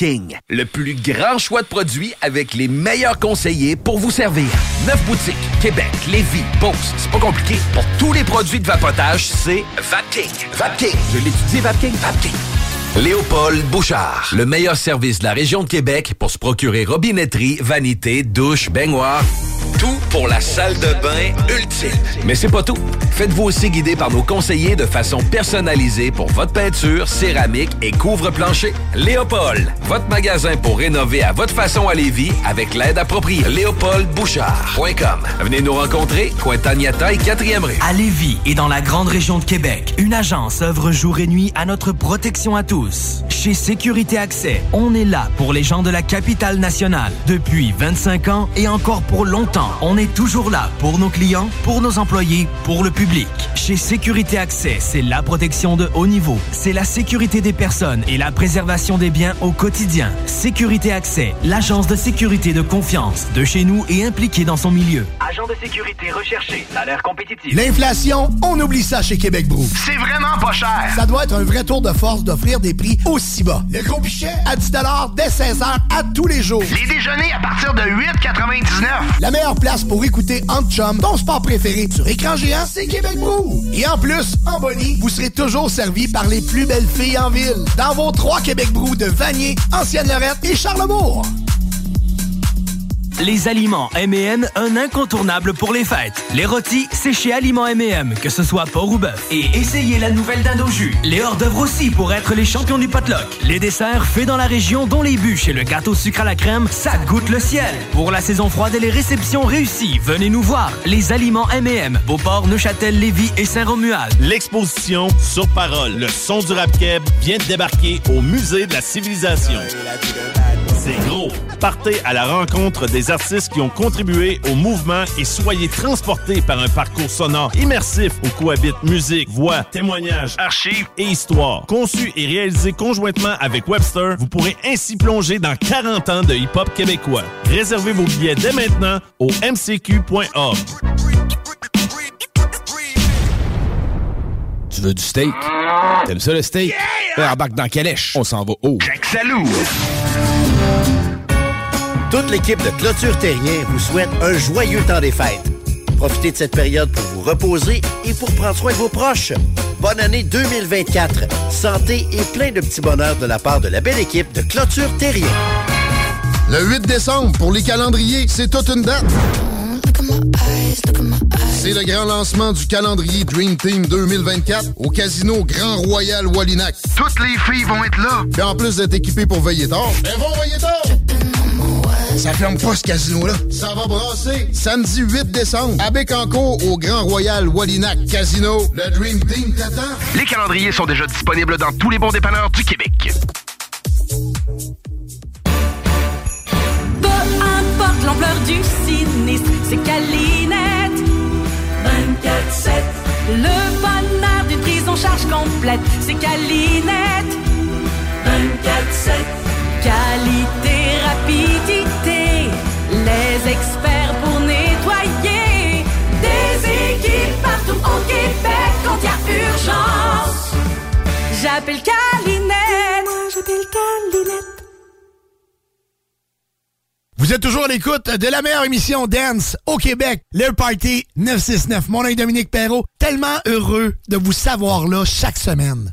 Le plus grand choix de produits avec les meilleurs conseillers pour vous servir. Neuf boutiques, Québec, Lévis, Beauce. C'est pas compliqué. Pour tous les produits de vapotage, c'est Vapking. Vapking. Je l'étudie, Vapking. Vapking. Léopold Bouchard, le meilleur service de la région de Québec pour se procurer robinetterie, vanité, douche, baignoire. Tout pour la salle de bain ultime. Mais c'est pas tout. Faites-vous aussi guider par nos conseillers de façon personnalisée pour votre peinture, céramique et couvre-plancher. Léopold, votre magasin pour rénover à votre façon à Lévis avec l'aide appropriée. LéopoldBouchard.com. Venez nous rencontrer, Cointagnata et 4e rue. À Lévis et dans la grande région de Québec, une agence œuvre jour et nuit à notre protection à tous. Chez Sécurité Accès, on est là pour les gens de la capitale nationale depuis 25 ans et encore pour longtemps. On est toujours là pour nos clients, pour nos employés, pour le public. Chez Sécurité Accès, c'est la protection de haut niveau. C'est la sécurité des personnes et la préservation des biens au quotidien. Sécurité Accès, l'agence de sécurité de confiance de chez nous et impliquée dans son milieu. Agent de sécurité recherché, salaire compétitif. L'inflation, on oublie ça chez Québec Brou. C'est vraiment pas cher. Ça doit être un vrai tour de force d'offrir des prix aussi bas. Le gros pichet? À 10 dès 16h à tous les jours. Les déjeuners à partir de 8,99. La meilleure place pour écouter Entre Chum, ton sport préféré sur écran géant, c'est Québec Brou. Et en plus, en Bonnie, vous serez toujours servi par les plus belles filles en ville. Dans vos trois Québec Brou de Vanier, Ancienne-Lorette et Charlebourg. Les aliments M&M, un incontournable pour les fêtes. Les rôtis, c'est chez Aliments M&M, que ce soit porc ou bœuf. Et essayez la nouvelle dinde jus. Les hors d'œuvre aussi pour être les champions du potluck. Les desserts faits dans la région, dont les bûches et le gâteau sucre à la crème, ça goûte le ciel. Pour la saison froide et les réceptions réussies, venez nous voir. Les aliments M&M, Beauport, Neuchâtel, Lévis et Saint-Romuald. L'exposition Sur Parole, le son du rap vient de débarquer au Musée de la Civilisation. C'est gros. Partez à la rencontre des artistes qui ont contribué au mouvement et soyez transportés par un parcours sonore immersif où cohabitent musique, voix, témoignages, archives et histoire. Conçu et réalisé conjointement avec Webster, vous pourrez ainsi plonger dans 40 ans de hip-hop québécois. Réservez vos billets dès maintenant au mcq.org. Tu veux du steak? T'aimes ça le steak? Yeah! Embarque dans Calèche. On s'en va haut. Jack Salou. Toute l'équipe de Clôture Terrien vous souhaite un joyeux temps des fêtes. Profitez de cette période pour vous reposer et pour prendre soin de vos proches. Bonne année 2024. Santé et plein de petits bonheurs de la part de la belle équipe de Clôture Terrien. Le 8 décembre, pour les calendriers, c'est toute une date. C'est le grand lancement du calendrier Dream Team 2024 au Casino Grand Royal Wallinac. Toutes les filles vont être là. Et en plus d'être équipés pour veiller tard, elles vont veiller tard. Ça ferme pas ce casino-là. Ça va brasser. Samedi 8 décembre, à Bécancourt, au Grand Royal Wallinac Casino. Le Dream Team t'attend. Les calendriers sont déjà disponibles dans tous les bons dépanneurs du Québec. Peu importe l'ampleur du sinistre, c'est Calinette. 24-7. Le bonheur d'une prise en charge complète, c'est Calinette. 24-7. Qualité, rapidité, les experts pour nettoyer. Des équipes partout au Québec quand il y a urgence. J'appelle Calinette. Moi, j'appelle Calinette. Vous êtes toujours à l'écoute de la meilleure émission Dance au Québec, le Party 969. Mon nom est Dominique Perrault, tellement heureux de vous savoir là chaque semaine.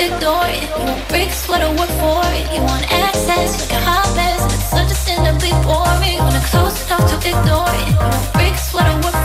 ignore it. You want bricks, what I work for it. You want access like a hot mess. It's such a sin to be boring. When I'm close enough to ignore it. You want bricks, what I work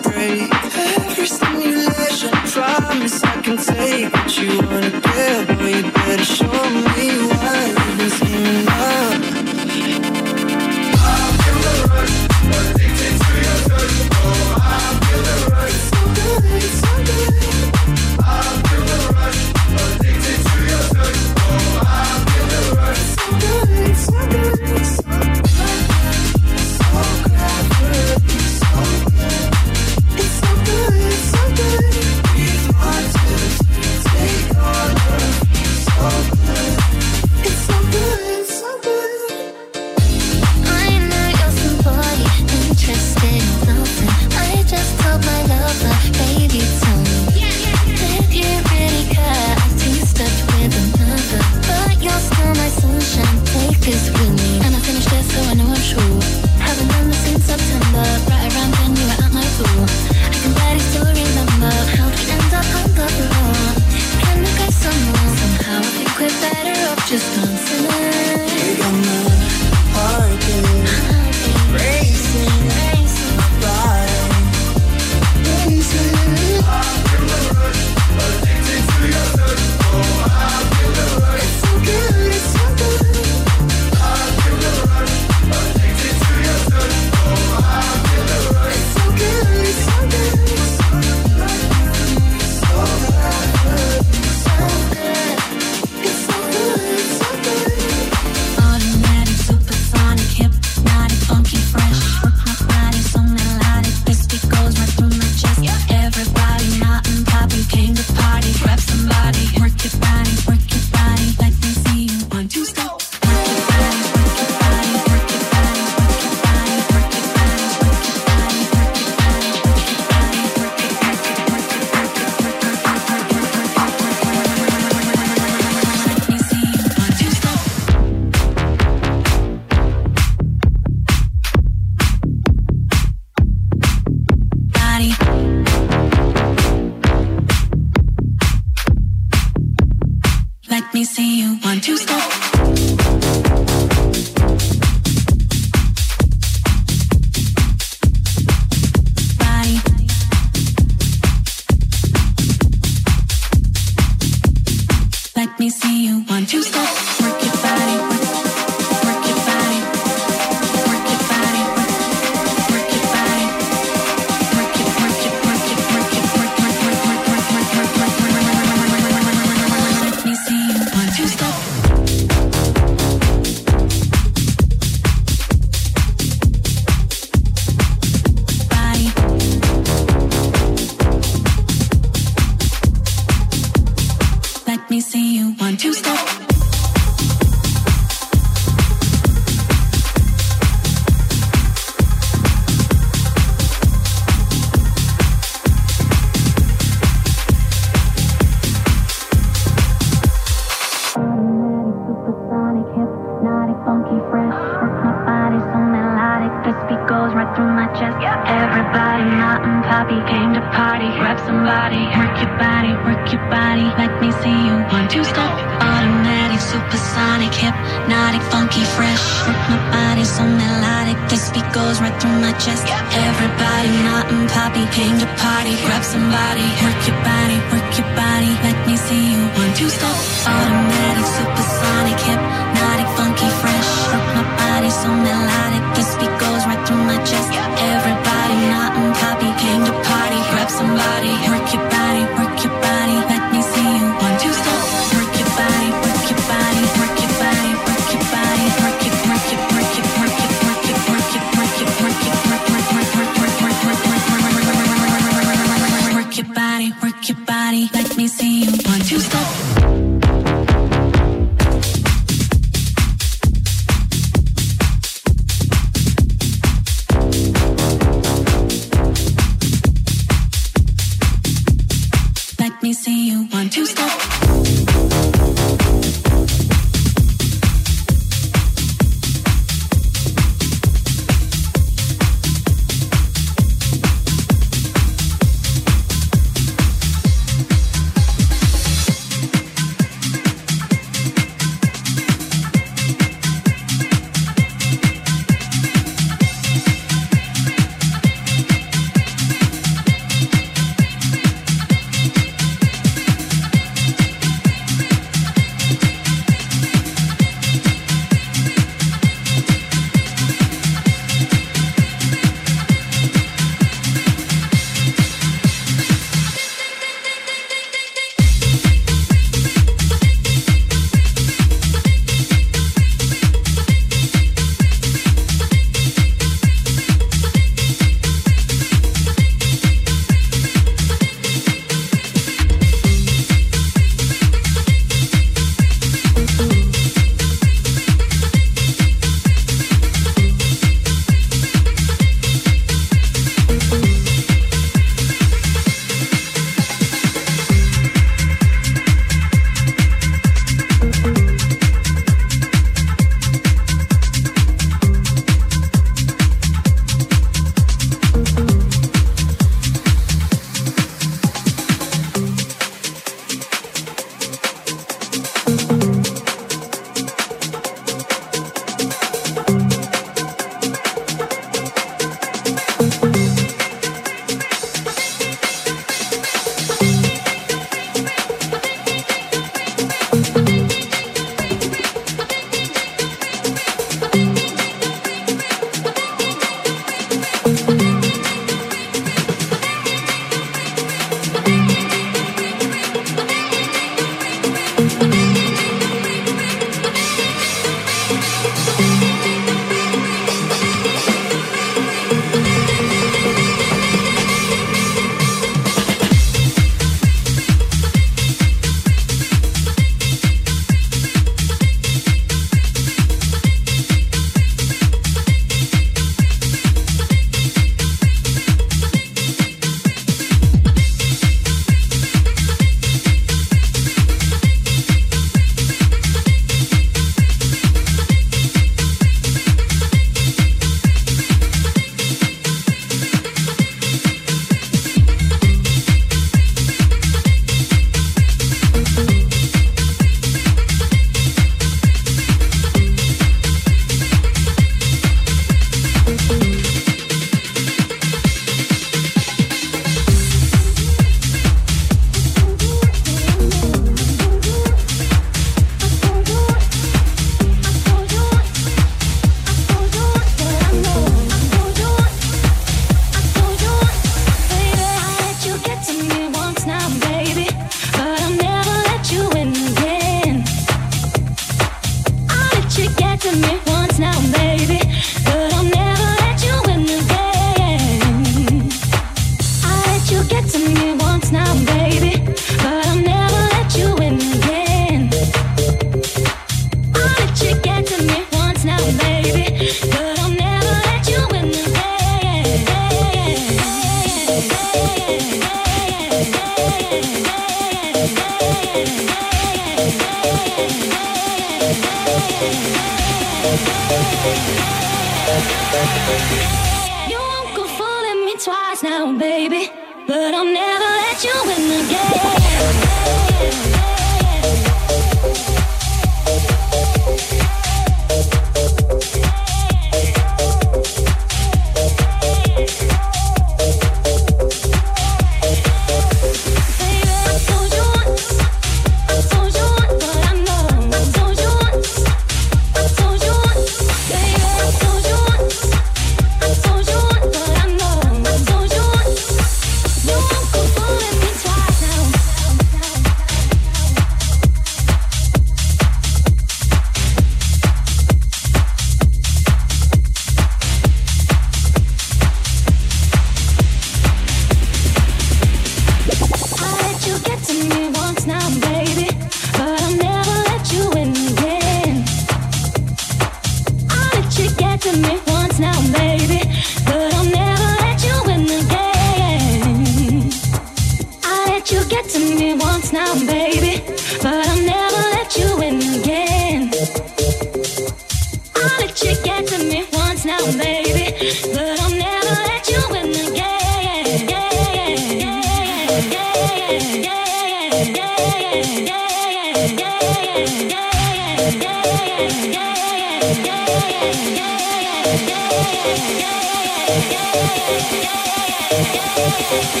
Thank you.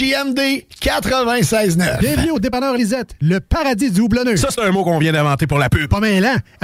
CJMD 96.9. Bienvenue au dépanneur Lisette, le paradis du houblonneux. Ça, c'est un mot qu'on vient d'inventer pour la pub. Pas mêlant,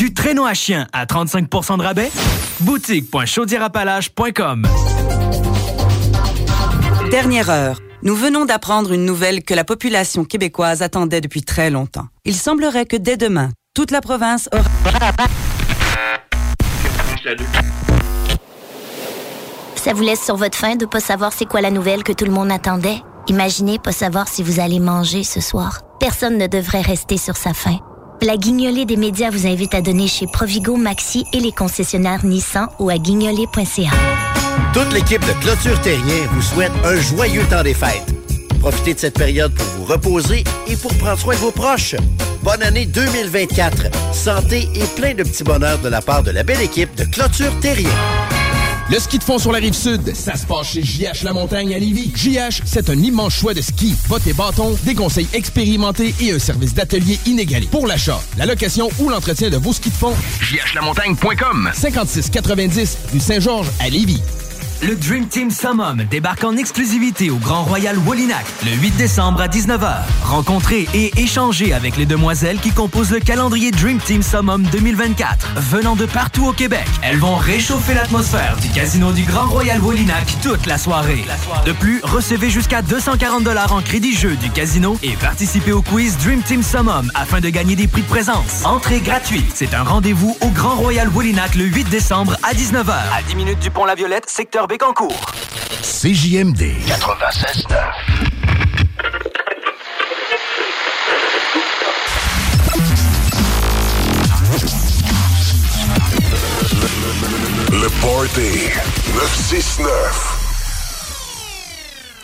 Du traîneau à chien à 35% de rabais? Boutique.chaudierapalage.com Dernière heure. Nous venons d'apprendre une nouvelle que la population québécoise attendait depuis très longtemps. Il semblerait que dès demain, toute la province aura... Ça vous laisse sur votre faim de pas savoir c'est quoi la nouvelle que tout le monde attendait? Imaginez pas savoir si vous allez manger ce soir. Personne ne devrait rester sur sa faim. La guignolée des médias vous invite à donner chez Provigo, Maxi et les concessionnaires Nissan ou à guignolée.ca. Toute l'équipe de Clôture Terrien vous souhaite un joyeux temps des fêtes. Profitez de cette période pour vous reposer et pour prendre soin de vos proches. Bonne année 2024. Santé et plein de petits bonheurs de la part de la belle équipe de Clôture Terrien. Le ski de fond sur la rive sud, ça se passe chez JH La Montagne à Lévis. JH, c'est un immense choix de ski, bottes et bâtons, des conseils expérimentés et un service d'atelier inégalé. Pour l'achat, la location ou l'entretien de vos skis de fond, jhlamontagne.com 5690 rue Saint-Georges à Lévis. Le Dream Team Summum débarque en exclusivité au Grand Royal Wallinac le 8 décembre à 19h. Rencontrez et échangez avec les demoiselles qui composent le calendrier Dream Team Summum 2024. Venant de partout au Québec, elles vont réchauffer l'atmosphère du casino du Grand Royal Wallinac toute la soirée. De plus, recevez jusqu'à 240 en crédit jeu du casino et participez au quiz Dream Team Summum afin de gagner des prix de présence. Entrée gratuite. C'est un rendez-vous au Grand Royal Wallinac le 8 décembre à 19h. À 10 minutes du pont La Violette, secteur Bécancourt. CJMD 96.9. Le Party 969.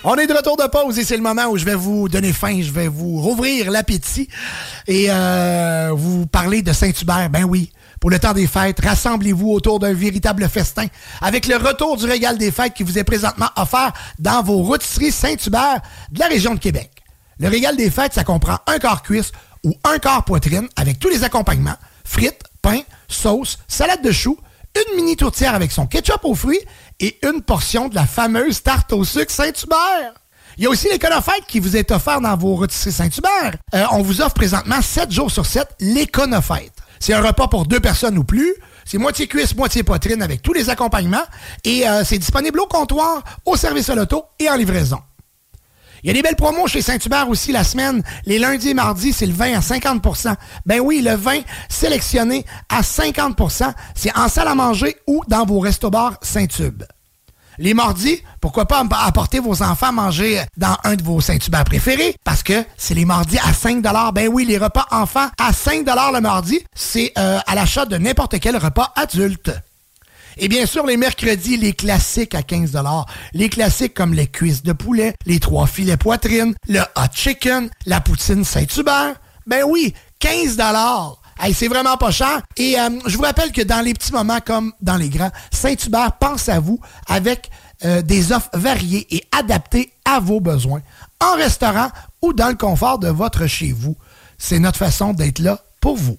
On est de retour de pause et c'est le moment où je vais vous donner faim, je vais vous rouvrir l'appétit et euh, vous parler de Saint-Hubert. Ben oui, pour le temps des fêtes, rassemblez-vous autour d'un véritable festin avec le retour du régal des fêtes qui vous est présentement offert dans vos rôtisseries Saint-Hubert de la région de Québec. Le régal des fêtes, ça comprend un quart cuisse ou un quart poitrine avec tous les accompagnements, frites, pain, sauce, salade de choux, une mini tourtière avec son ketchup aux fruits et une portion de la fameuse tarte au sucre Saint-Hubert. Il y a aussi l'éconofête qui vous est offert dans vos rôtisseries Saint-Hubert. Euh, on vous offre présentement 7 jours sur 7 l'éconofête. C'est un repas pour deux personnes ou plus. C'est moitié cuisse, moitié poitrine avec tous les accompagnements. Et euh, c'est disponible au comptoir, au service à l'auto et en livraison. Il y a des belles promos chez Saint-Hubert aussi la semaine. Les lundis et mardis, c'est le vin à 50% Ben oui, le vin sélectionné à 50% c'est en salle à manger ou dans vos restos-bars Saint-Tube. Les mardis, pourquoi pas apporter vos enfants manger dans un de vos Saint-Hubert préférés? Parce que c'est les mardis à 5 Ben oui, les repas enfants à 5 le mardi, c'est euh, à l'achat de n'importe quel repas adulte. Et bien sûr, les mercredis, les classiques à 15 Les classiques comme les cuisses de poulet, les trois filets poitrine, le hot chicken, la poutine Saint-Hubert. Ben oui, 15 C'est vraiment pas cher. Et euh, je vous rappelle que dans les petits moments comme dans les grands, Saint-Hubert pense à vous avec euh, des offres variées et adaptées à vos besoins, en restaurant ou dans le confort de votre chez vous. C'est notre façon d'être là pour vous.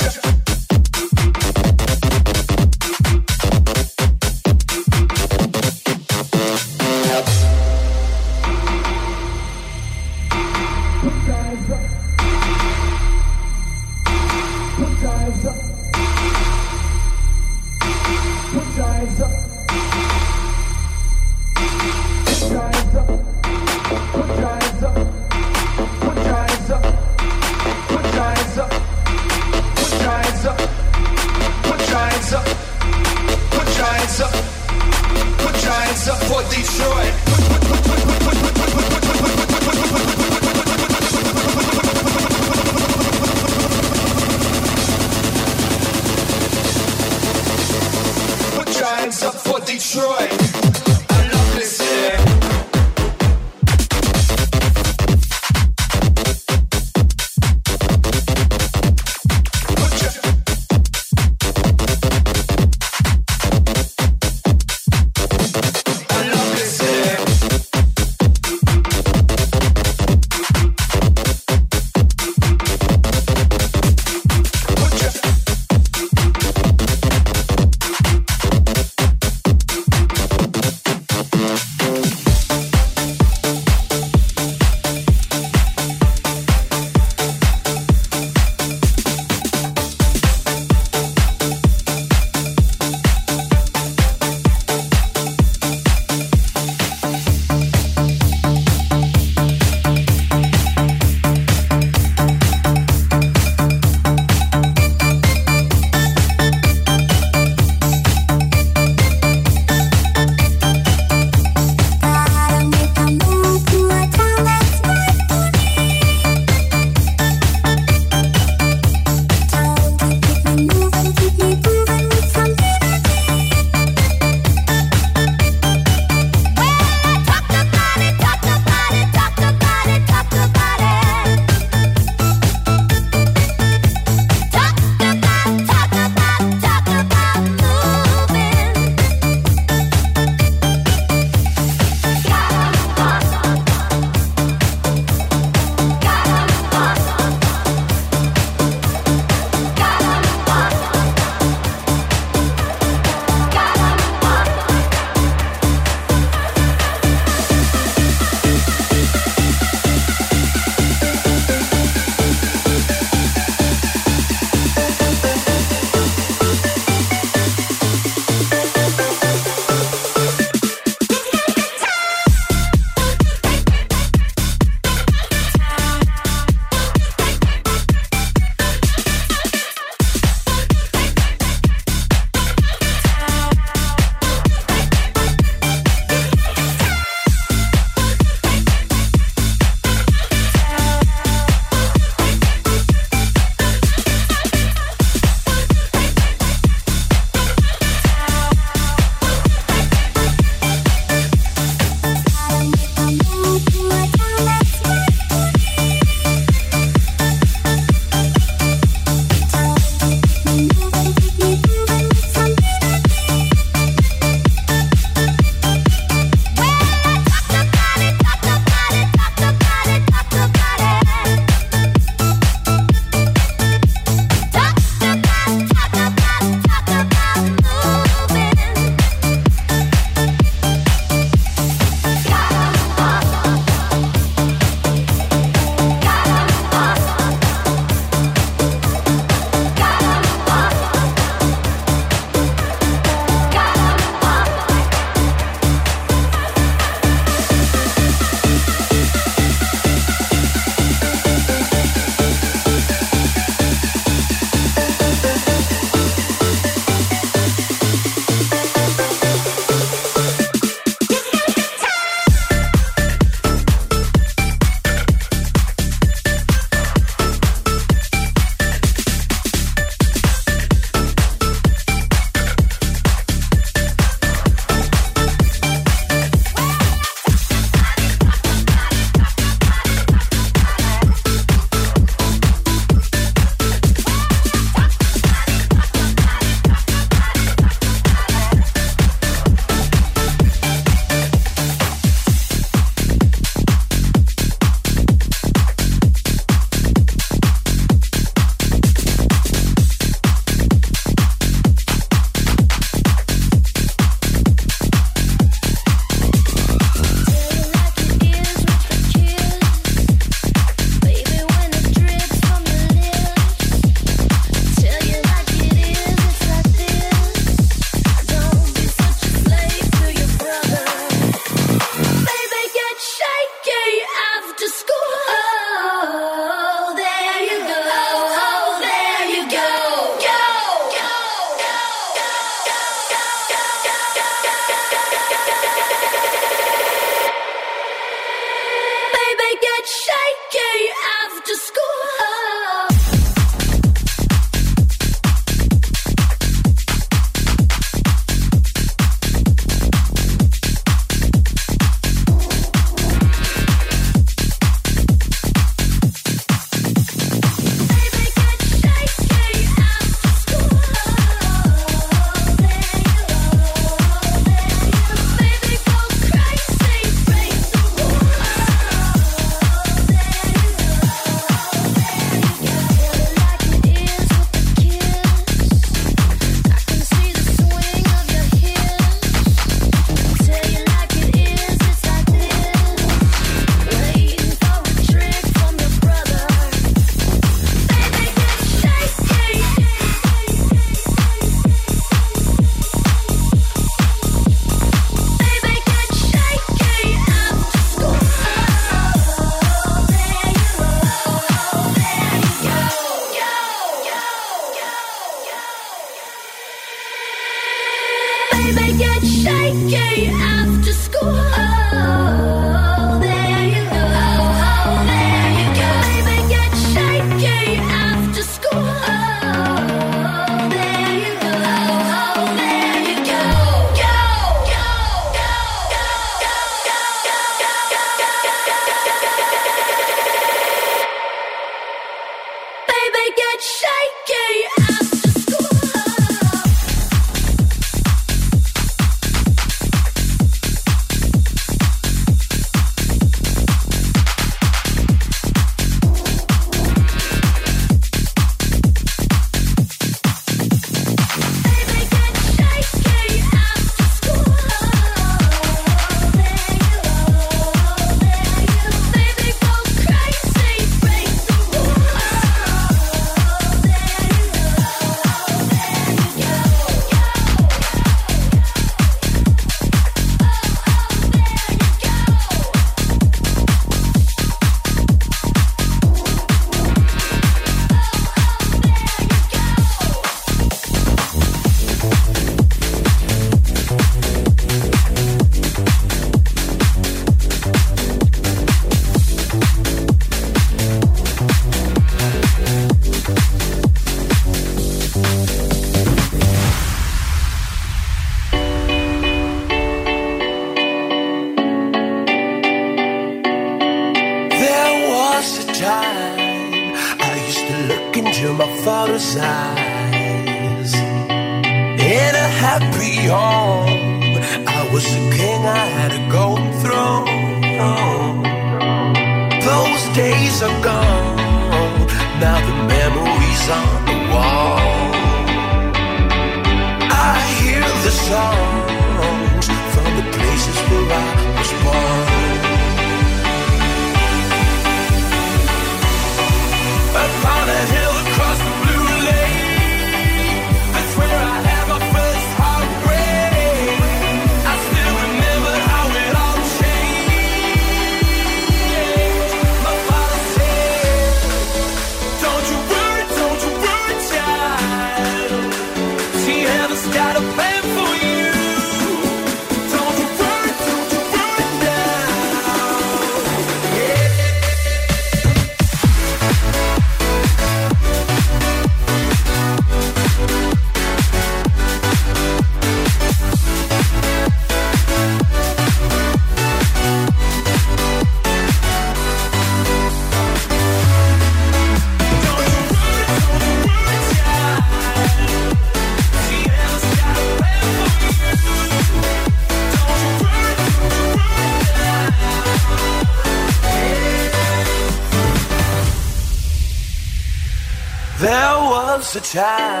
the time.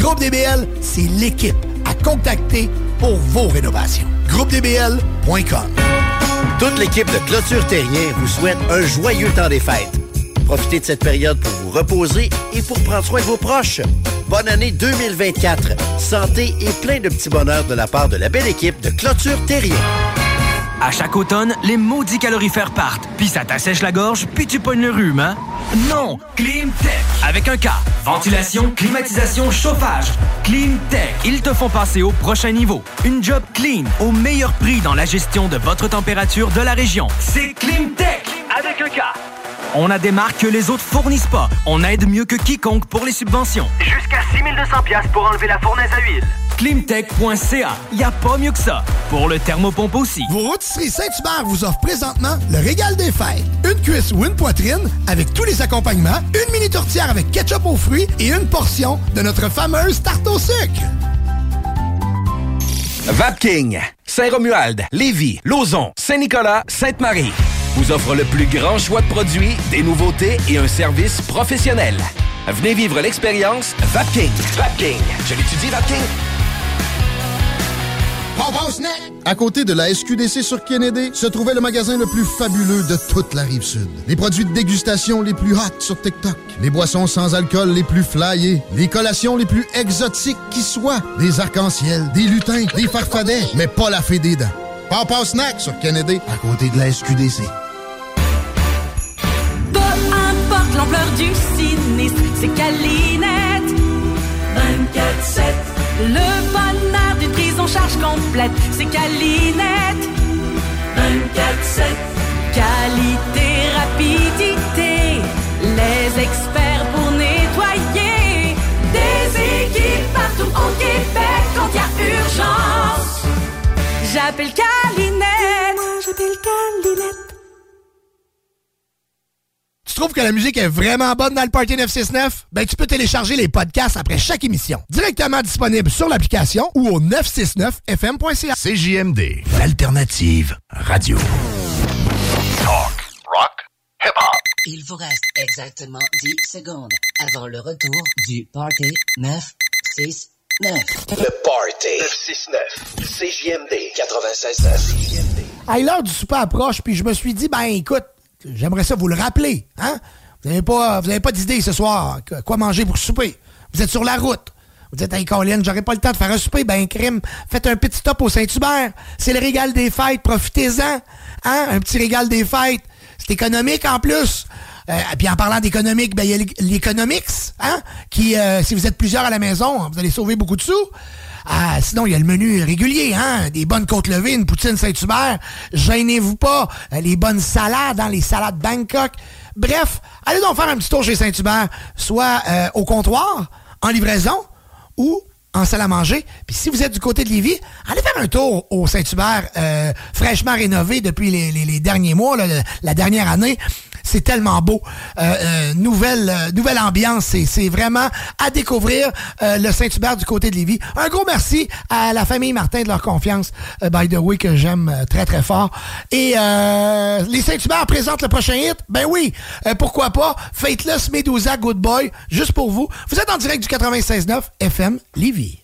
Groupe DBL, c'est l'équipe à contacter pour vos rénovations. GroupeDBL.com Toute l'équipe de Clôture Terrien vous souhaite un joyeux temps des fêtes. Profitez de cette période pour vous reposer et pour prendre soin de vos proches. Bonne année 2024. Santé et plein de petits bonheurs de la part de la belle équipe de Clôture Terrien. À chaque automne, les maudits calorifères partent, puis ça t'assèche la gorge, puis tu pognes le rhume, hein? Non! Climtech! Avec un K. Ventilation, climatisation, chauffage. Climtech. Ils te font passer au prochain niveau. Une job clean, au meilleur prix dans la gestion de votre température de la région. C'est Climtech! Avec un K. On a des marques que les autres fournissent pas. On aide mieux que quiconque pour les subventions. Jusqu'à 6200 pièces pour enlever la fournaise à huile. Climtech.ca. Y a pas mieux que ça. Pour le thermopompe aussi. Vos rôtisseries Saint-Hubert vous offrent présentement le régal des fêtes. Une cuisse ou une poitrine avec tous les accompagnements, une mini tourtière avec ketchup aux fruits et une portion de notre fameuse tarte au sucre. Vapking, Saint-Romuald, Lévis, Lauson, Saint-Nicolas, Sainte-Marie vous offre le plus grand choix de produits, des nouveautés et un service professionnel. Venez vivre l'expérience Vapking. Vapking. Je l'étudie, Vapking. À côté de la SQDC sur Kennedy, se trouvait le magasin le plus fabuleux de toute la rive sud. Les produits de dégustation les plus hot sur TikTok, les boissons sans alcool les plus flyées, les collations les plus exotiques qui soient, des arcs-en-ciel, des lutins, des farfadets, mais pas la fée des dents. Papa Snack sur Kennedy, à côté de la SQDC. Peu importe l'ampleur du sinistre, c'est Calinette. 24-7. Le bonheur en charge complète, c'est Calinette. 24-7. Qualité, rapidité, les experts pour nettoyer. Des équipes partout au Québec quand il y a urgence. J'appelle Calinette. Moi, j'appelle Calinette. Tu trouves que la musique est vraiment bonne dans le Party 969? Ben, tu peux télécharger les podcasts après chaque émission. Directement disponible sur l'application ou au 969fm.ca. CJMD, l'alternative radio. Talk, rock, hip-hop. Il vous reste exactement 10 secondes avant le retour du Party 969. Le Party 969. CJMD 96.9. Hey, l'heure du souper approche, puis je me suis dit, ben écoute, j'aimerais ça vous le rappeler. Hein? Vous n'avez pas, pas d'idée ce soir. Quoi manger pour souper? Vous êtes sur la route. Vous dites, hey Colin, j'aurais pas le temps de faire un souper. Ben, crime, faites un petit stop au Saint-Hubert. C'est le régal des fêtes, profitez-en. Hein? Un petit régal des fêtes. C'est économique en plus. Euh, puis en parlant d'économique, ben, il y a l'Economics, hein? Qui, euh, si vous êtes plusieurs à la maison, vous allez sauver beaucoup de sous. Ah, sinon, il y a le menu régulier, hein? Des bonnes côtes levées, une poutine Saint-Hubert. Gênez-vous pas. Euh, Les bonnes salades, hein? Les salades Bangkok. Bref, allez donc faire un petit tour chez Saint-Hubert, soit euh, au comptoir, en livraison, ou en salle à manger. Puis si vous êtes du côté de Lévis, allez faire un tour au Saint-Hubert, euh, fraîchement rénové depuis les, derniers mois, la dernière année. C'est tellement beau. Euh, euh, nouvelle, euh, nouvelle ambiance. C'est, vraiment à découvrir le Saint-Hubert du côté de Lévis. Un gros merci à la famille Martin de leur confiance, by the way, que j'aime très, très fort. Et les Saint-Hubert présentent le prochain hit? Ben oui, pourquoi pas? Faites-le, Medusa, Good Boy, juste pour vous. Vous êtes en direct du 96.9 FM Lévis.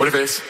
What if it's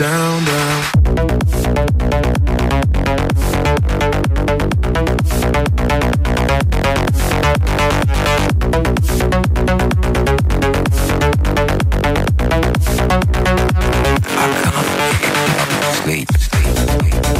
Down, down. Sleep. Vous écoutez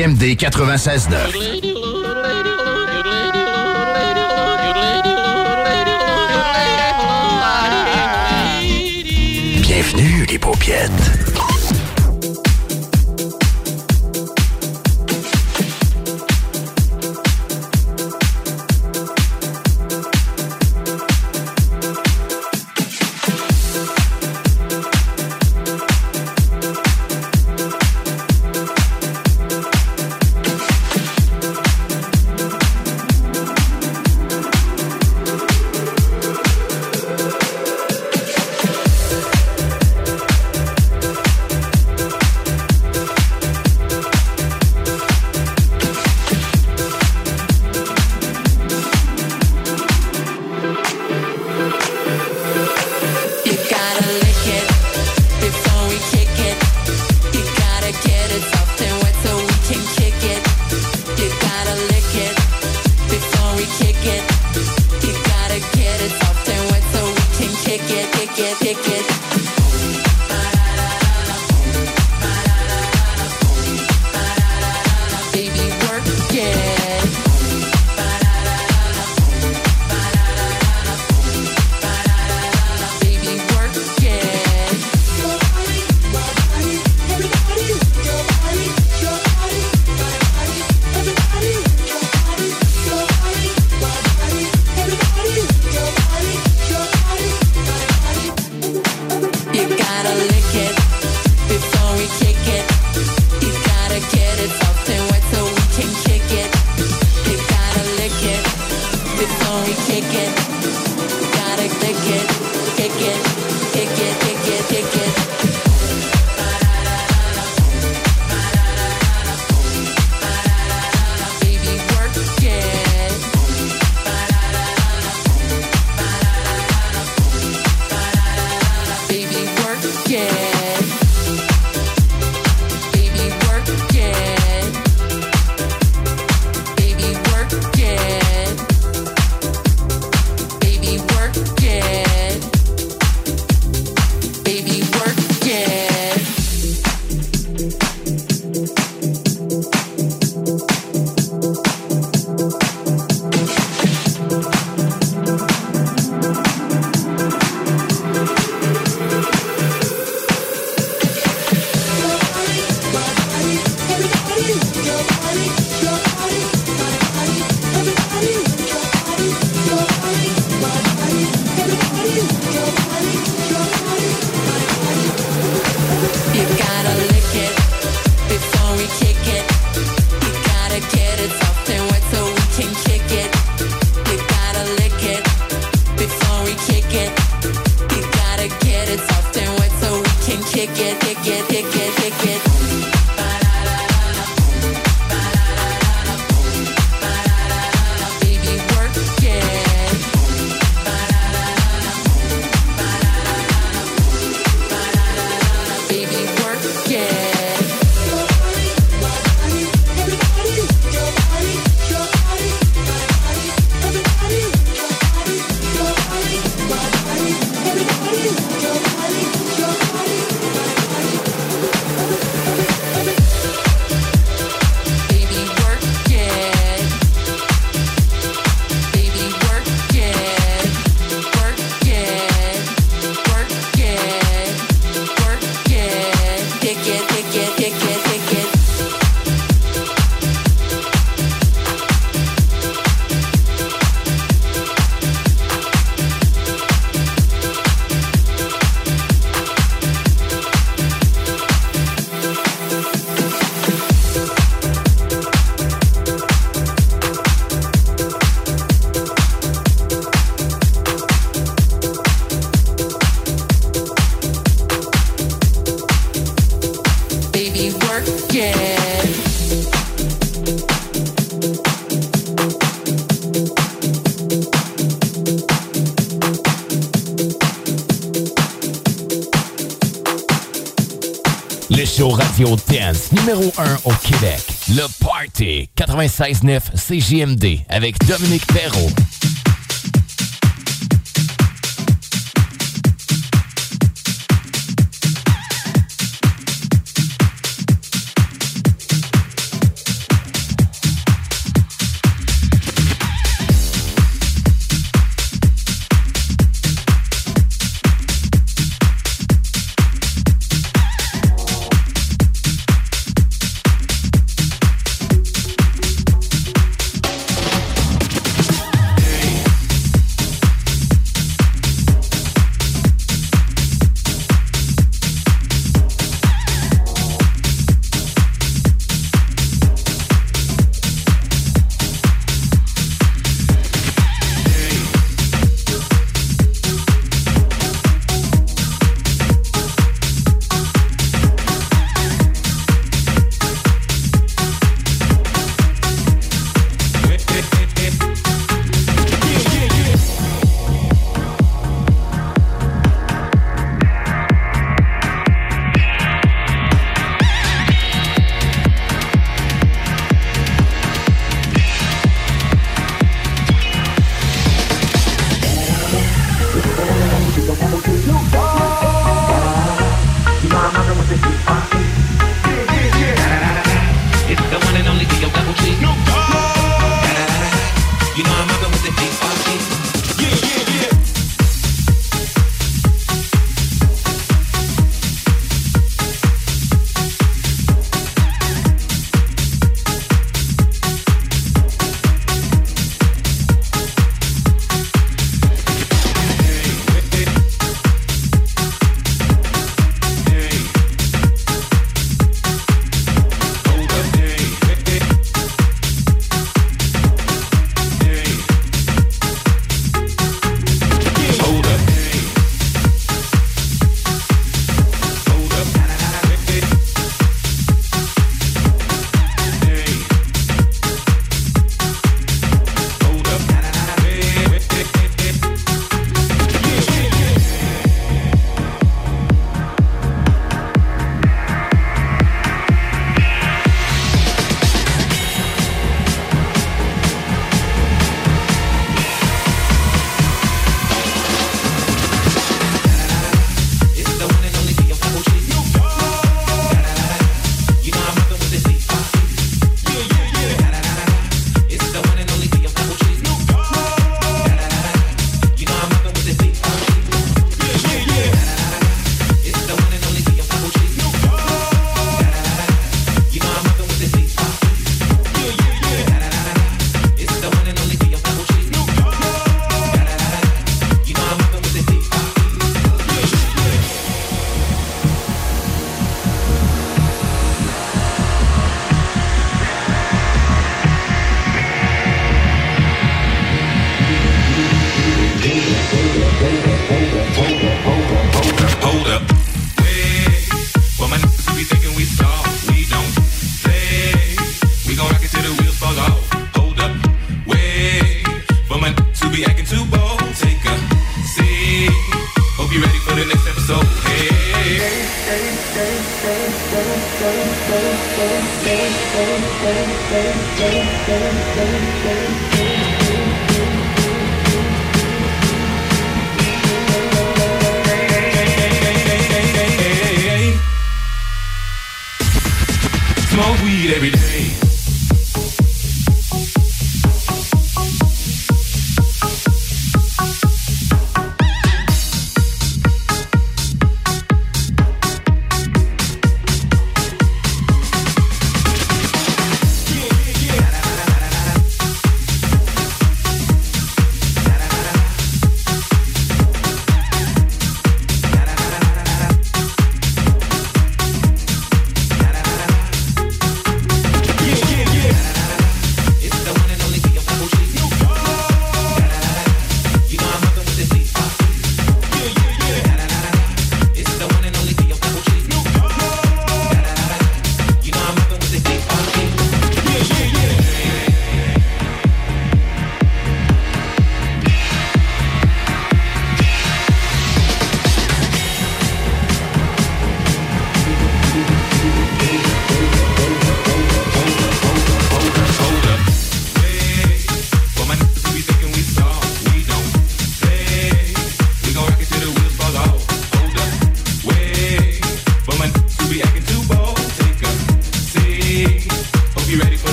CJMD 96.9. Bienvenue, les paupiètes. numéro 1 au Québec. Le Party 96-9 CJMD avec Dominique Perrault.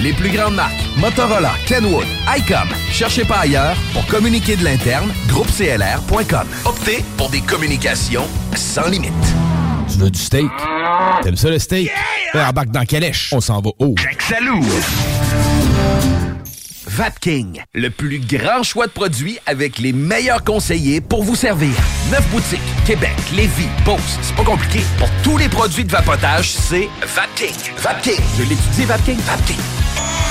Les plus grandes marques, Motorola, Kenwood, ICOM. Cherchez pas ailleurs pour communiquer de l'interne, groupeclr.com. Optez pour des communications sans limite. Tu veux du steak? T'aimes ça le steak? Yeah! Embarque dans Calèche. On s'en va haut. Salut! Vapking, le plus grand choix de produits avec les meilleurs conseillers pour vous servir. Neuf boutiques, Québec, Lévis, Beauce. C'est pas compliqué. Pour tous les produits de vapotage, c'est Vapking. Vapking. Je l'étudie, Vapking. Vapking.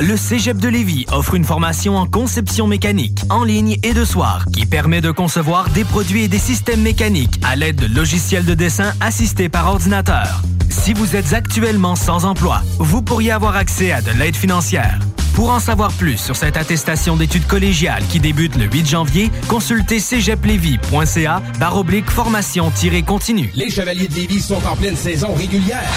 Le Cégep de Lévis offre une formation en conception mécanique, en ligne et de soir, qui permet de concevoir des produits et des systèmes mécaniques à l'aide de logiciels de dessin assistés par ordinateur. Si vous êtes actuellement sans emploi, vous pourriez avoir accès à de l'aide financière. Pour en savoir plus sur cette attestation d'études collégiales qui débute le 8 janvier, consultez cégeplevy.ca baroblique formation-continue. Les Chevaliers de Lévis sont en pleine saison régulière.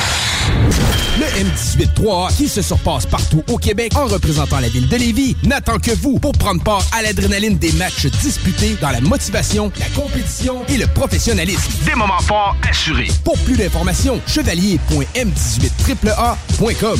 Le M18-3A, qui se surpasse partout au Québec en représentant la ville de Lévis, n'attend que vous pour prendre part à l'adrénaline des matchs disputés dans la motivation, la compétition et le professionnalisme. Des moments forts assurés. Pour plus d'informations, chevalier.m18AAA.com.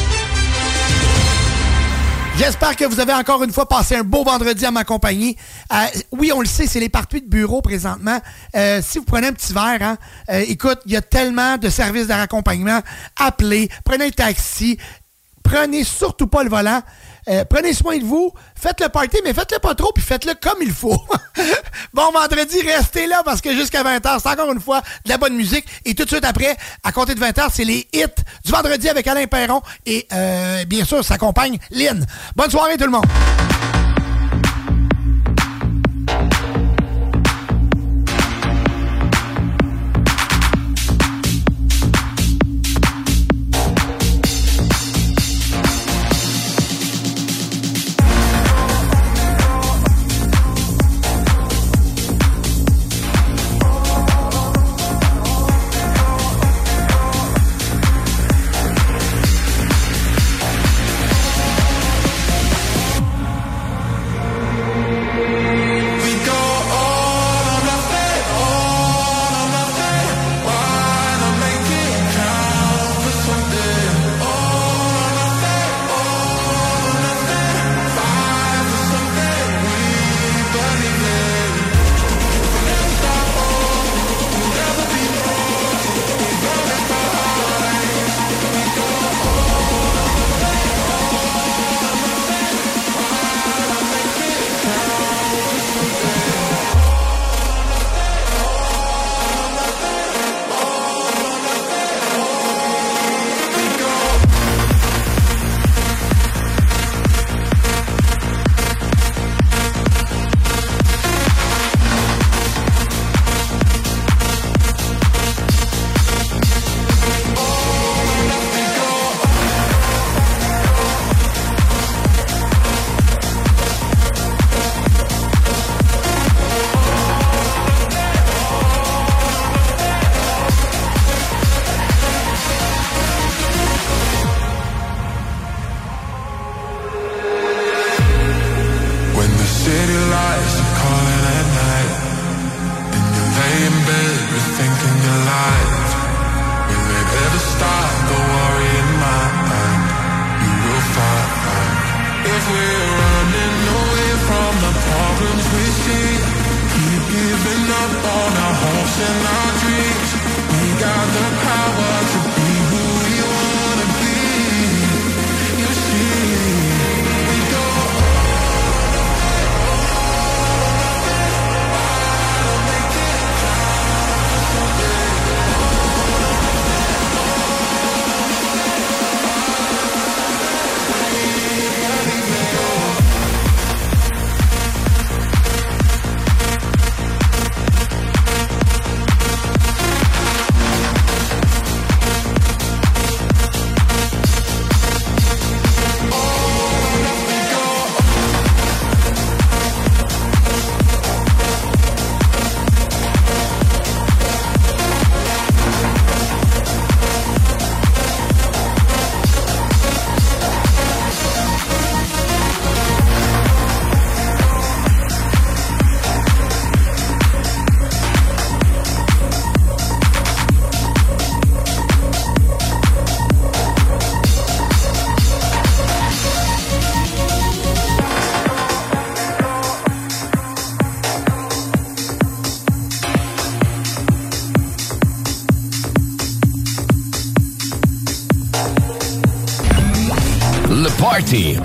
J'espère que vous avez encore une fois passé un beau vendredi à ma compagnie. Euh, oui, on le sait, c'est les parties de bureau présentement. Euh, si vous prenez un petit verre, hein, euh, écoute, il y a tellement de services de raccompagnement. Appelez, prenez un taxi, prenez surtout pas le volant. Euh, prenez soin de vous, faites le party, mais faites-le pas trop, puis faites-le comme il faut. bon vendredi, restez là parce que jusqu'à 20h, c'est encore une fois de la bonne musique. Et tout de suite après, à compter de 20h, c'est les hits du vendredi avec Alain Perron. Et euh, bien sûr, s'accompagne Lynn. Bonne soirée tout le monde.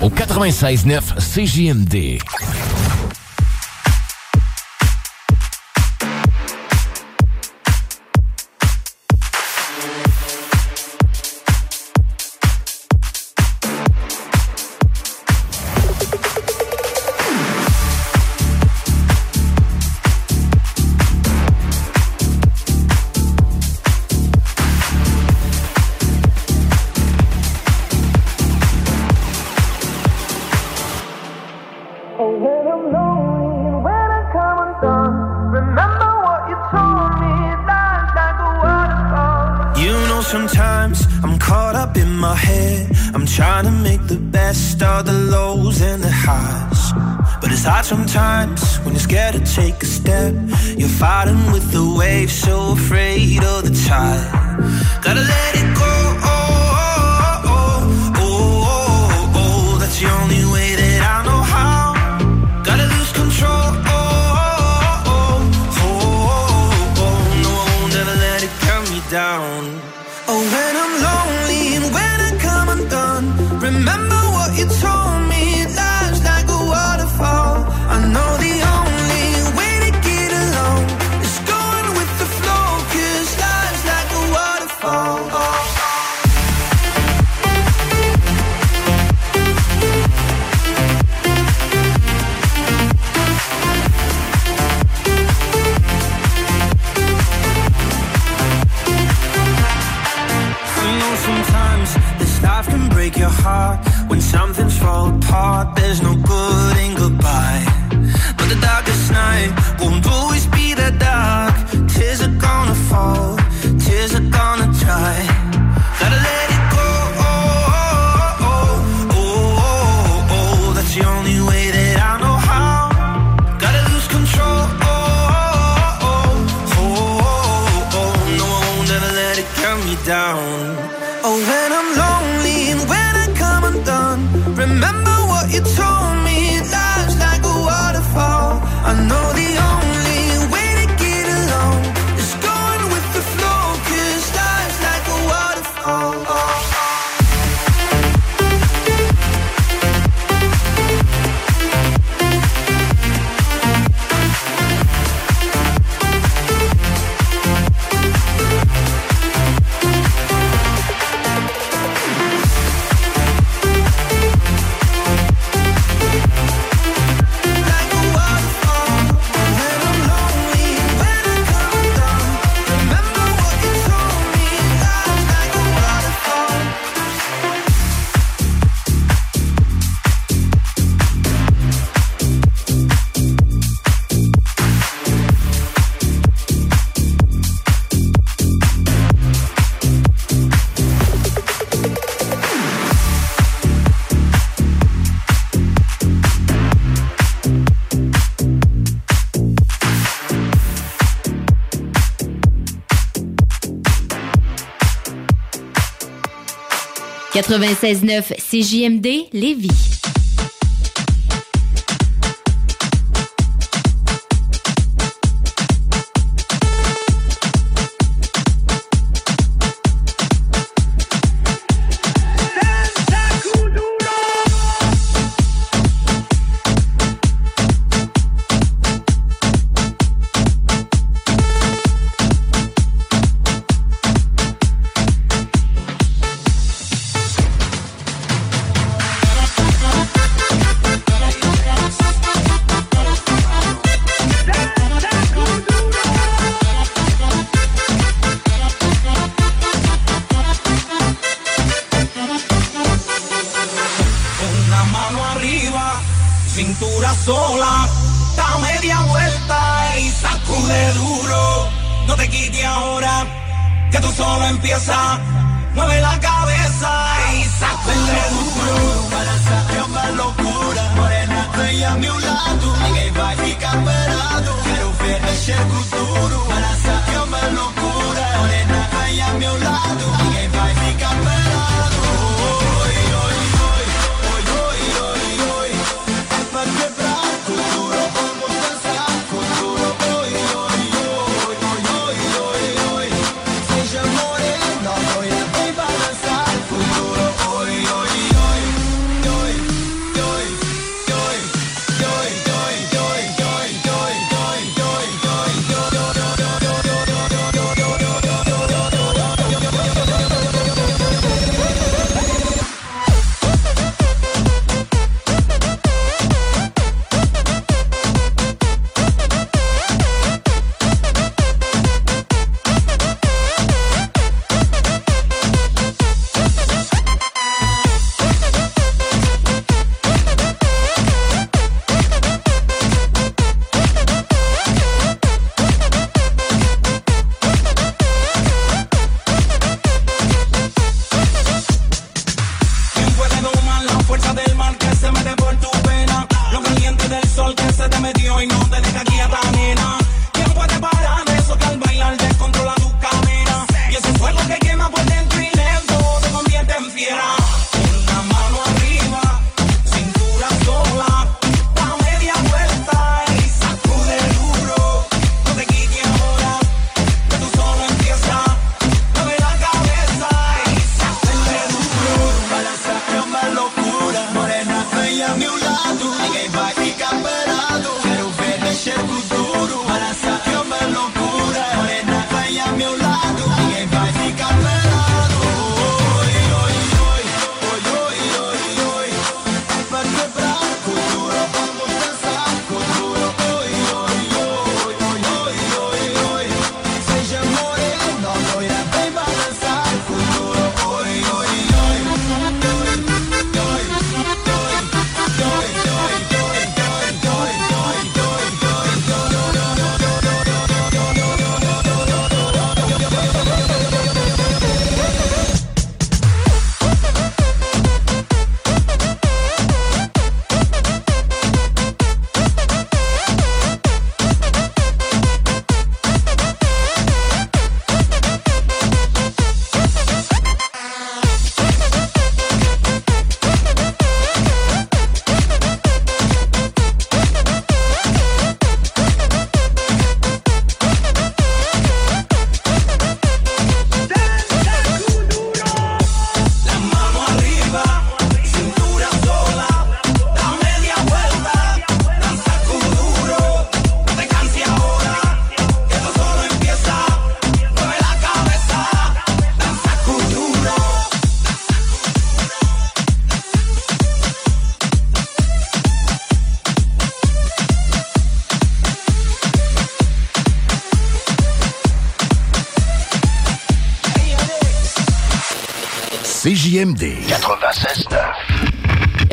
Au 96.9 CJMD. 96.9 CJMD Lévis.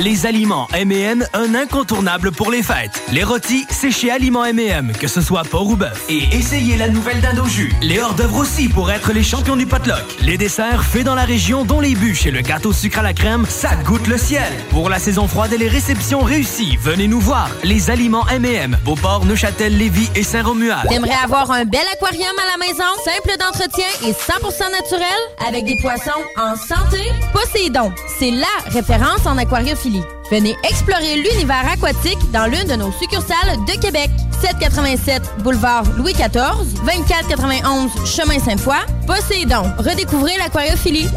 Les aliments M&M, un incontournable pour les fêtes. Les rôtis, c'est chez Aliments M&M, que ce soit porc ou bœuf. Et essayez la nouvelle dinde au jus. Les hors-d'œuvre aussi pour être les champions du potluck. Les desserts faits dans la région, dont les bûches et le gâteau sucre à la crème, ça goûte le ciel. Pour la saison froide et les réceptions réussies, venez nous voir. Les aliments M&M, Beauport, Neuchâtel, Lévis et Saint-Romuald. T'aimerais avoir un bel aquarium à la maison, simple d'entretien et 100% naturel, avec des poissons en santé? Poséidon, c'est LA référence en Venez explorer l'univers aquatique dans l'une de nos succursales de Québec. 787 boulevard Louis XIV, 2491 chemin Sainte-Foy. Poséidon, redécouvrez l'aquariophilie.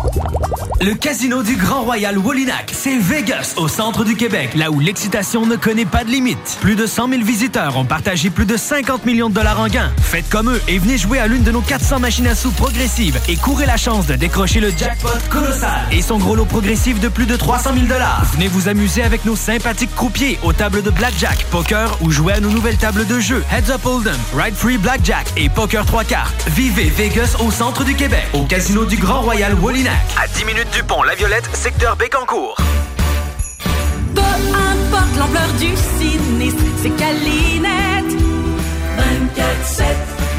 Le casino du Grand Royal Wallinac, c'est Vegas, au centre du Québec, là où l'excitation ne connaît pas de limite. Plus de 100 000 visiteurs ont partagé plus de 50 millions de dollars en gains. Faites comme eux et venez jouer à l'une de nos 400 machines à sous progressives et courez la chance de décrocher le jackpot colossal et son gros lot progressif de plus de 300 000 dollars. Venez vous amuser avec nos sympathiques croupiers aux tables de blackjack, poker ou jouer à nos nouvelles tables de jeu Heads Up Hold'em, Ride Free Blackjack et Poker 3 cartes. Vivez Vegas au centre du Québec, au casino du Grand Royal Wallinac. À 10 minutes du pont La Violette, secteur Bécancourt. Peu importe l'ampleur du sinistre, c'est Calinette. 24-7.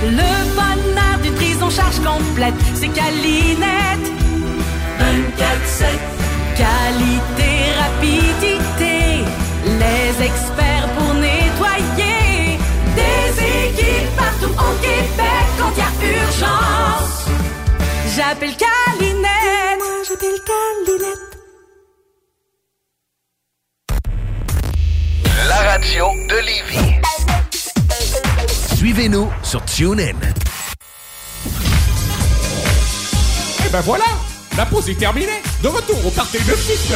Le bonheur d'une prise en charge complète, c'est Calinette. 24-7. Qualité, rapidité, au Québec quand il y a urgence. J'appelle Calinette. Moi, j'appelle Calinette. La radio de Lévis. Suivez-nous sur TuneIn. Et ben voilà, la pause est terminée. De retour au parti de 6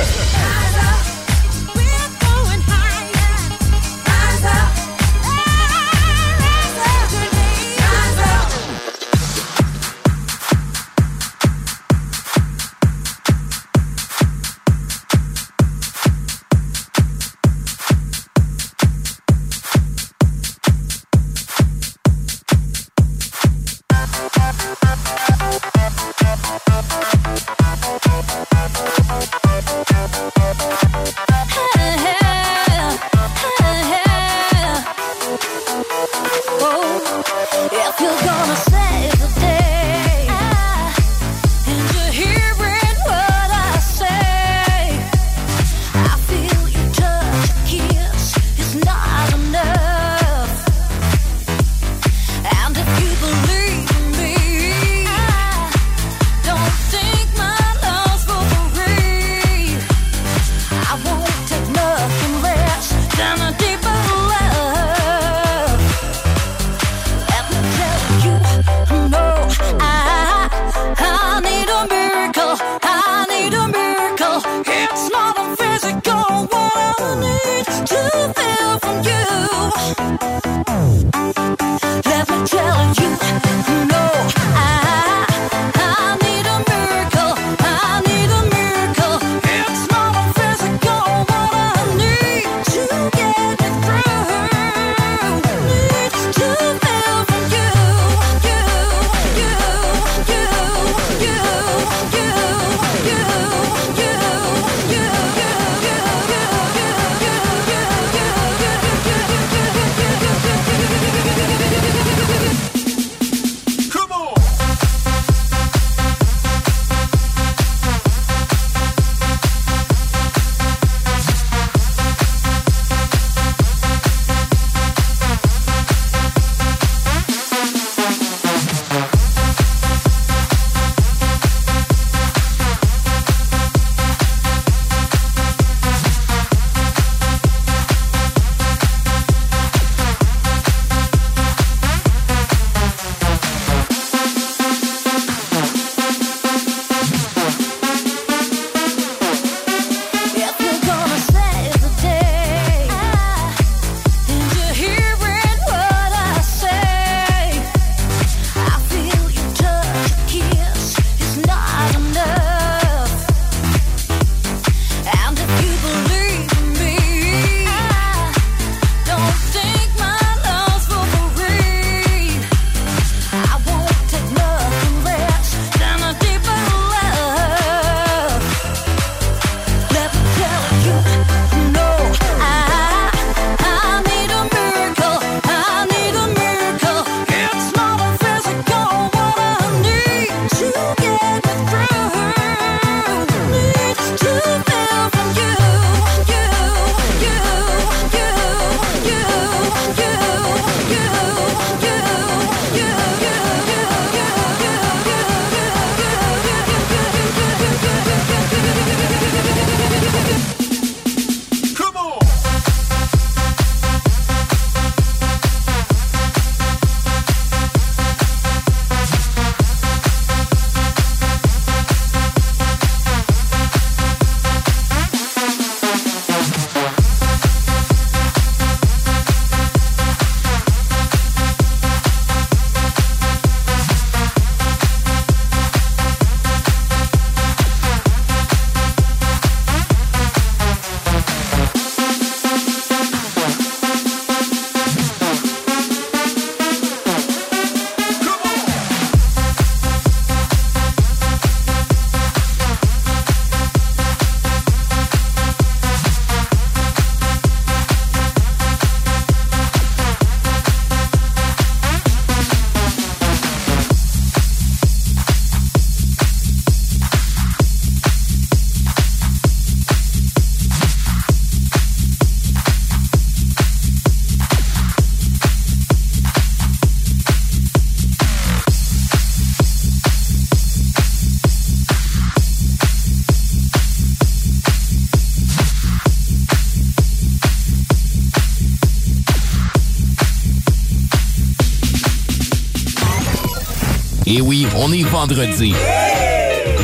on est vendredi.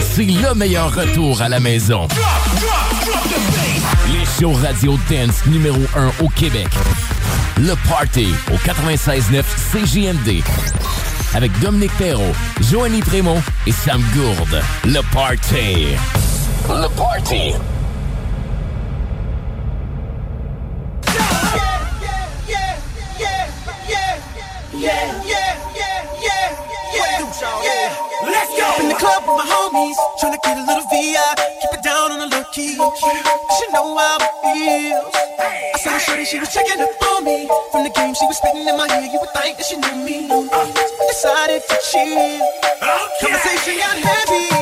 C'est le meilleur retour à la maison. Les shows radio dance numéro 1 au Québec. Le Party au 96.9 CJMD. Avec Dominique Perrault, Joanie Prémont et Sam Gourde. Le Party. Le Party She know how it feels. I saw shorty, she was checking up on me. From the game she was spitting in my ear, you would think that she knew me. So I decided to chill. Conversation got heavy.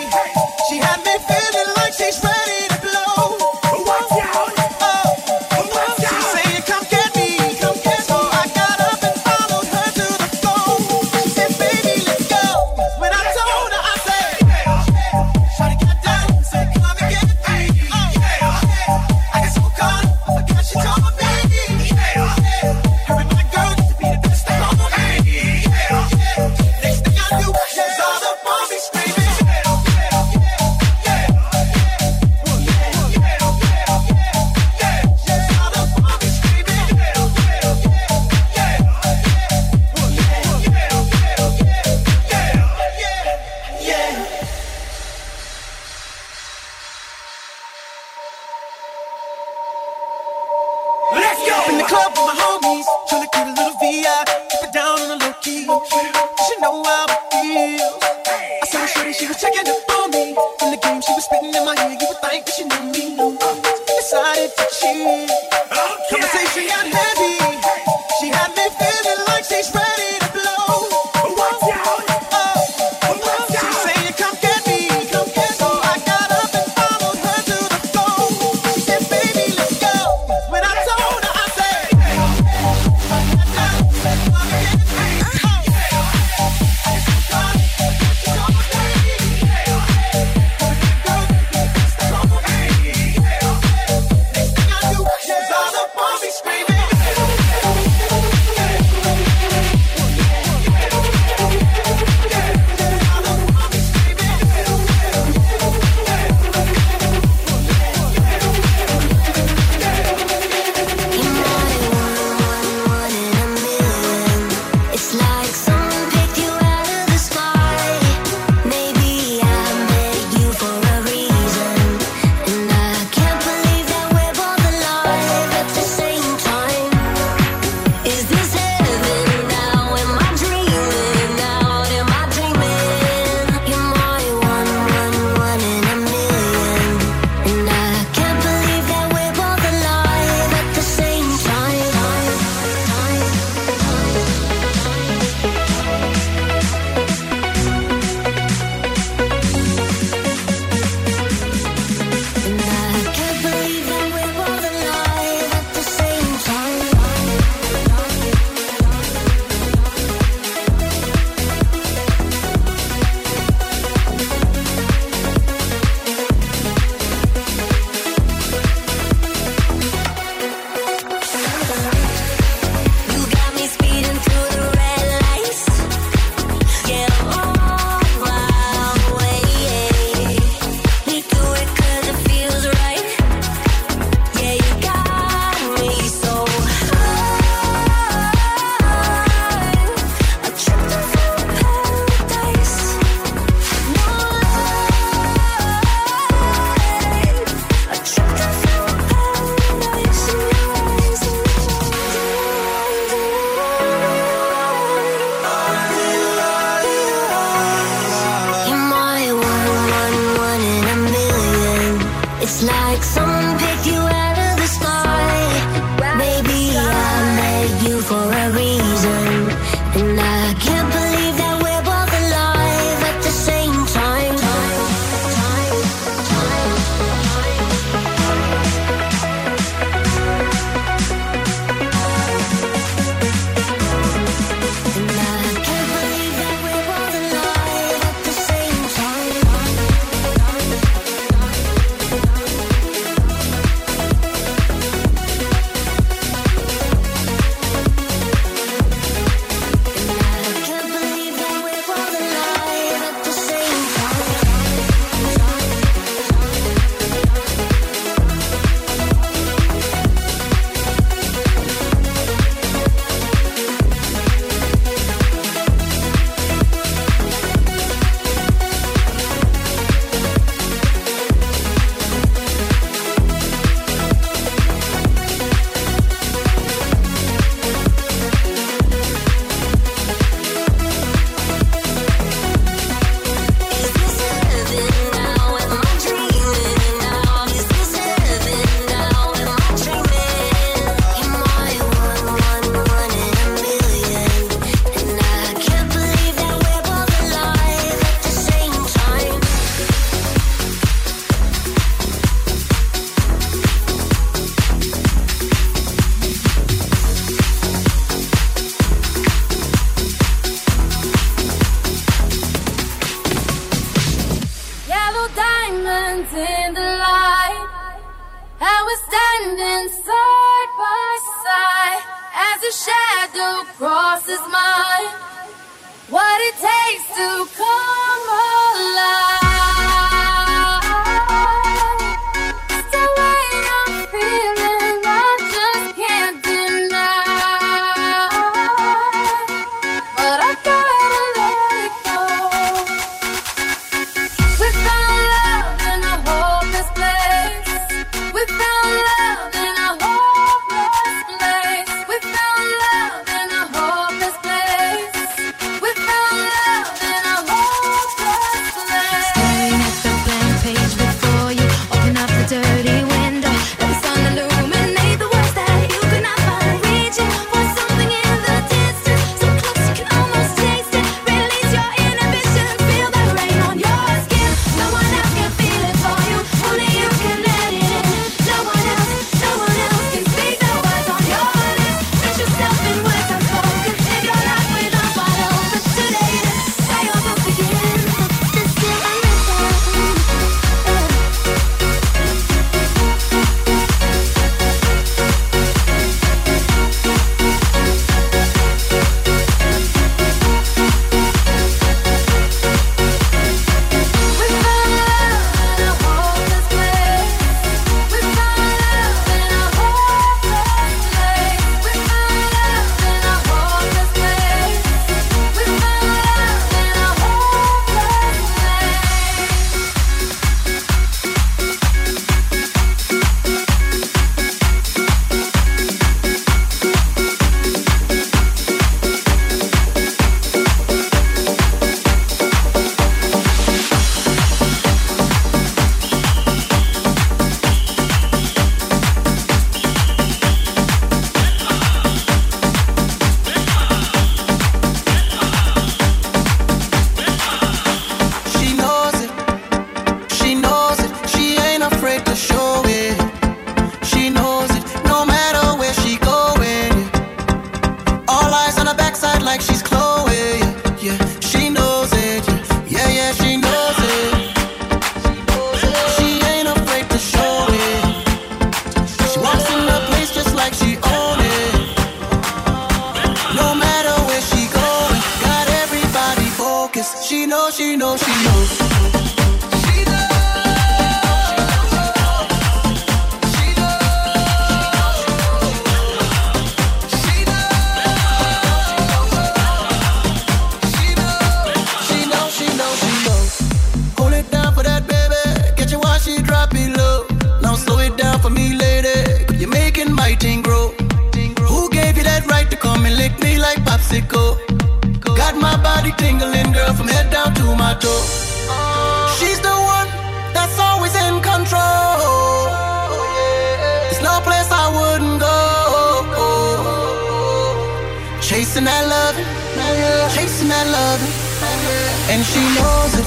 love and she knows it.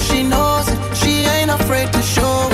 She knows it. She ain't afraid to show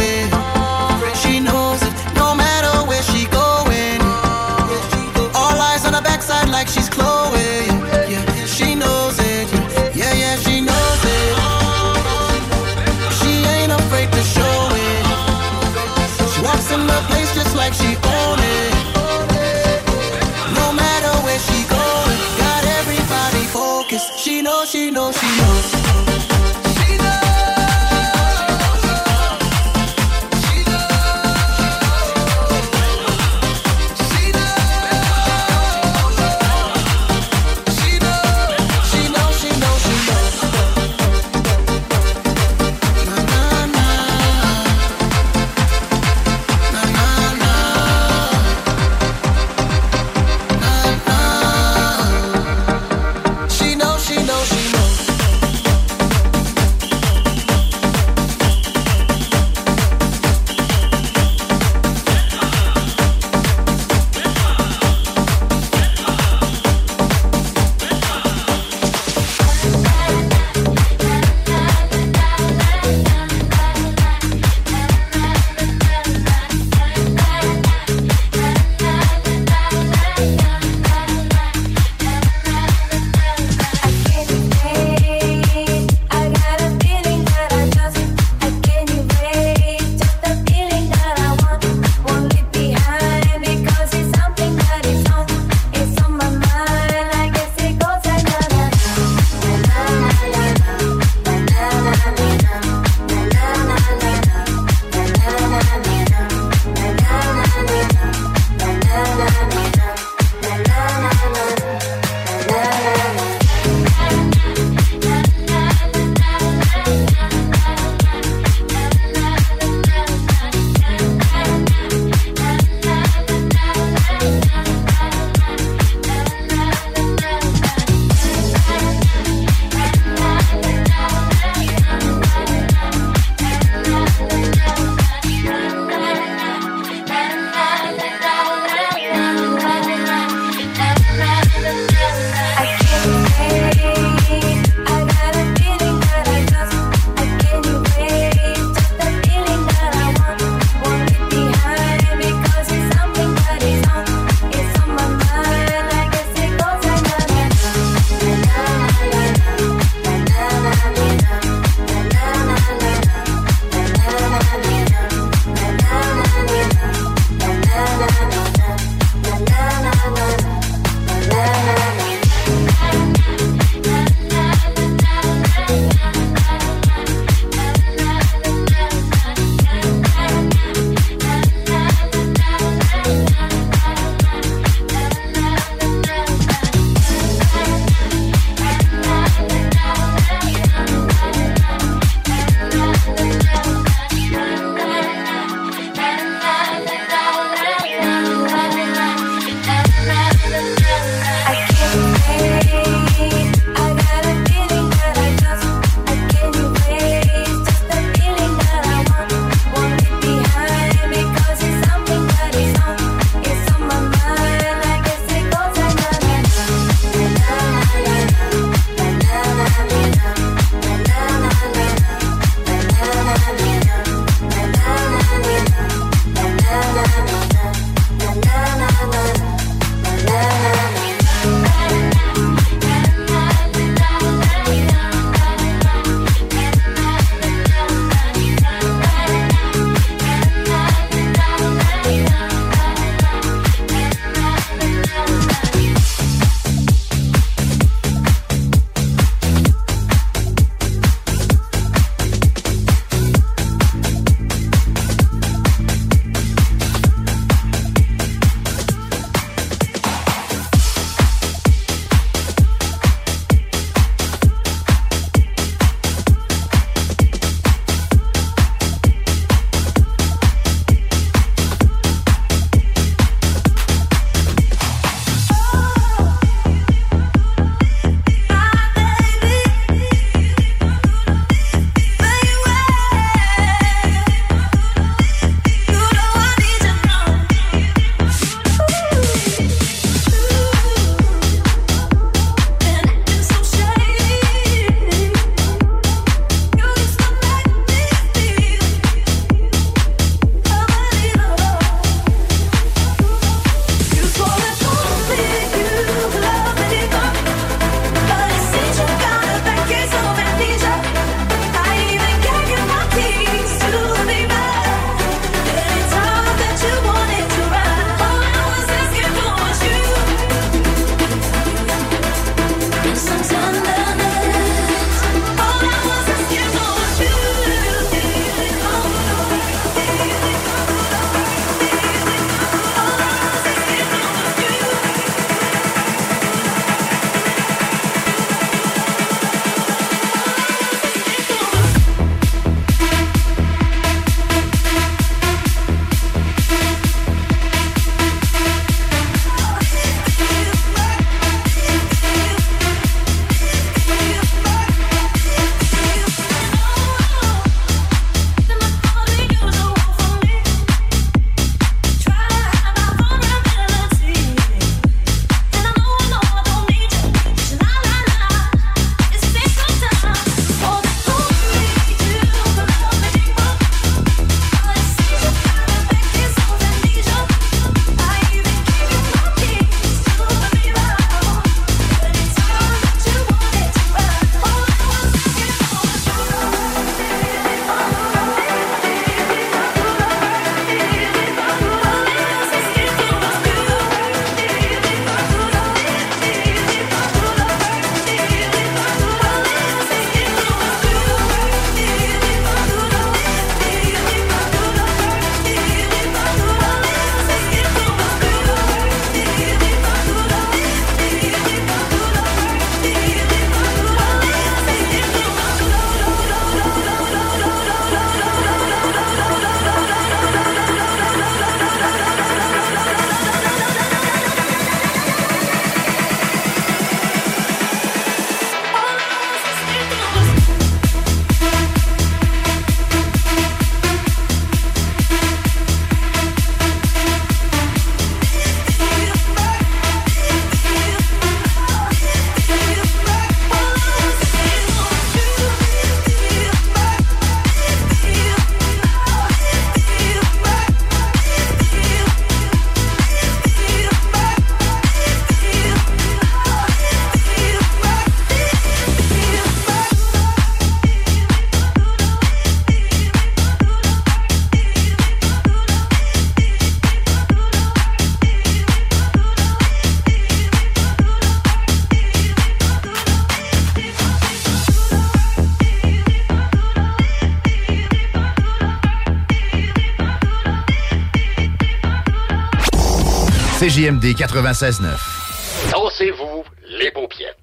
CJMD 96.9. Dansez-vous les paupiètes.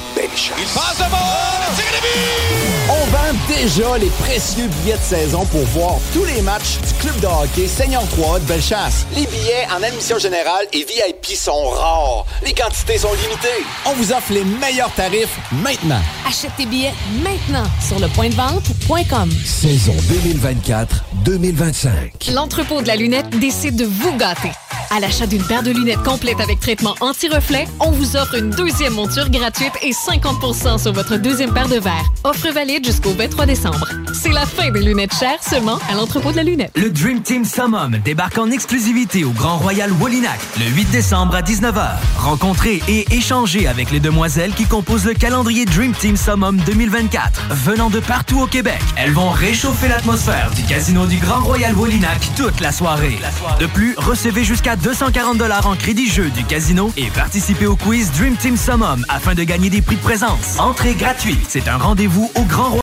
chasse. Belle chasse. passe le ball! Tiré de but! On vend déjà les précieux billets de saison pour voir tous les matchs du club de hockey Seigneur 3 de Bellechasse. Les billets en admission générale et VIP sont rares. Les quantités sont limitées. On vous offre les meilleurs tarifs maintenant. Achète tes billets maintenant sur le point de vente.com. Saison 2024-2025. L'entrepôt de la lunette décide de vous gâter. À l'achat d'une paire de lunettes complète avec traitement anti-reflet, on vous offre une deuxième monture gratuite et 50% sur votre deuxième paire de verres. Offre valide jusqu'au 23 décembre. C'est la fin des lunettes chères seulement à l'entrepôt de la lunette. Le Dream Team Summum débarque en exclusivité au Grand Royal Wallinac le 8 décembre à 19h. Rencontrez et échangez avec les demoiselles qui composent le calendrier Dream Team Summum 2024. Venant de partout au Québec, elles vont réchauffer l'atmosphère du casino du Grand Royal Wallinac toute la soirée. De plus, recevez jusqu'à 240 en crédit jeu du casino et participez au quiz Dream Team Summum afin de gagner des prix de présence. Entrée gratuite. C'est un rendez-vous au Grand Royal